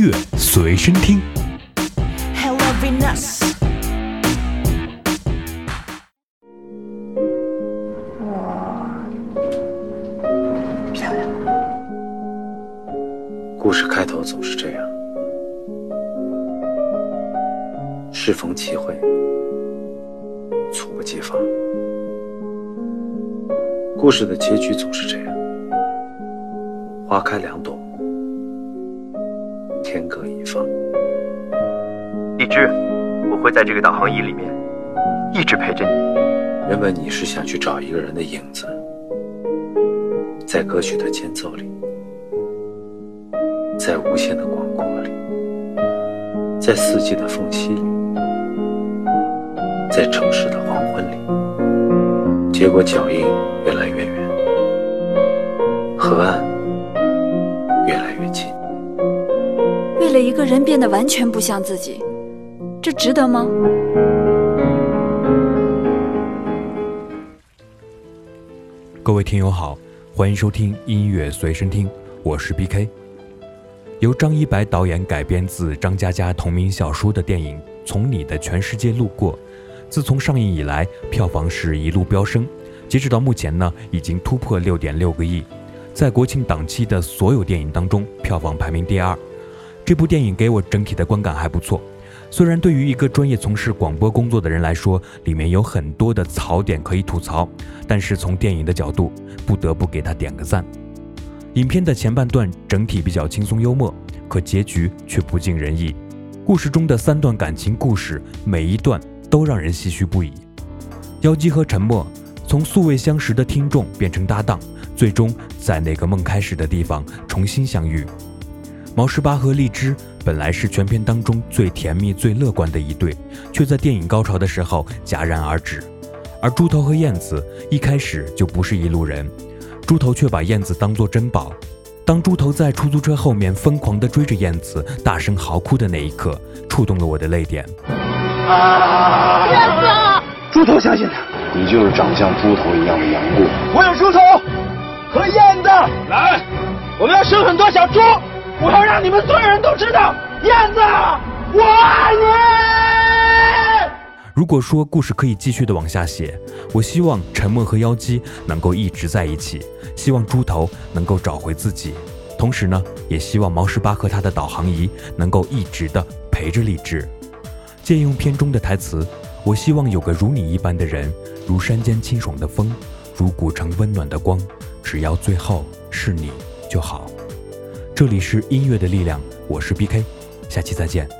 乐随身听。Hello Venus，漂亮。故事开头总是这样，适逢其会，猝不及防。故事的结局总是这样，花开两朵，天各一方。荔枝，我会在这个导航仪里面一直陪着你。原本你是想去找一个人的影子，在歌曲的间奏里，在无限的广阔里，在四季的缝隙里，在城市的黄昏里。结果脚印越来越远，河岸一个人变得完全不像自己，这值得吗？各位听友好，欢迎收听音乐随身听，我是 BK。由张一白导演改编自张嘉佳同名小说的电影《从你的全世界路过》，自从上映以来，票房是一路飙升，截止到目前呢，已经突破六点六个亿，在国庆档期的所有电影当中，票房排名第二。这部电影给我整体的观感还不错，虽然对于一个专业从事广播工作的人来说，里面有很多的槽点可以吐槽，但是从电影的角度，不得不给他点个赞。影片的前半段整体比较轻松幽默，可结局却不尽人意。故事中的三段感情故事，每一段都让人唏嘘不已。妖姬和沉默从素未相识的听众变成搭档，最终在那个梦开始的地方重新相遇。毛十八和荔枝本来是全片当中最甜蜜、最乐观的一对，却在电影高潮的时候戛然而止。而猪头和燕子一开始就不是一路人，猪头却把燕子当作珍宝。当猪头在出租车后面疯狂地追着燕子，大声嚎哭的那一刻，触动了我的泪点。燕子、啊猪头相信他，你就是长相猪头一样的杨过。我有猪头和燕子，来，我们要生很多小猪，我要让你们所有人都知道，燕子，我爱你。如果说故事可以继续的往下写，我希望沉默和妖姬能够一直在一起，希望猪头能够找回自己，同时呢，也希望毛十八和他的导航仪能够一直的陪着荔枝。借用片中的台词，我希望有个如你一般的人，如山间清爽的风，如古城温暖的光，只要最后是你就好。这里是音乐的力量，我是 BK，下期再见。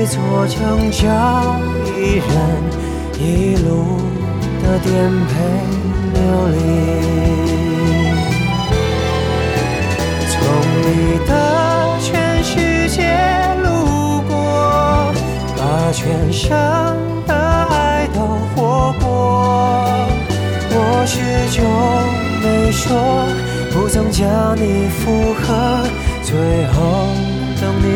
一座城，叫一人一路的颠沛流离。从你的全世界路过，把全生的爱都活过。我始终没说，不曾将你附和，最后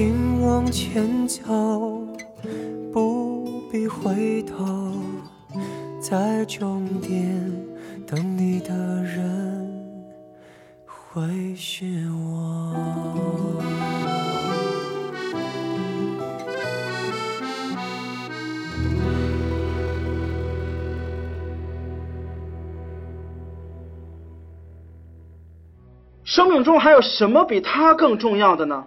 请往前走，不必回头，在终点等你的人会是我。生命中还有什么比他更重要的呢？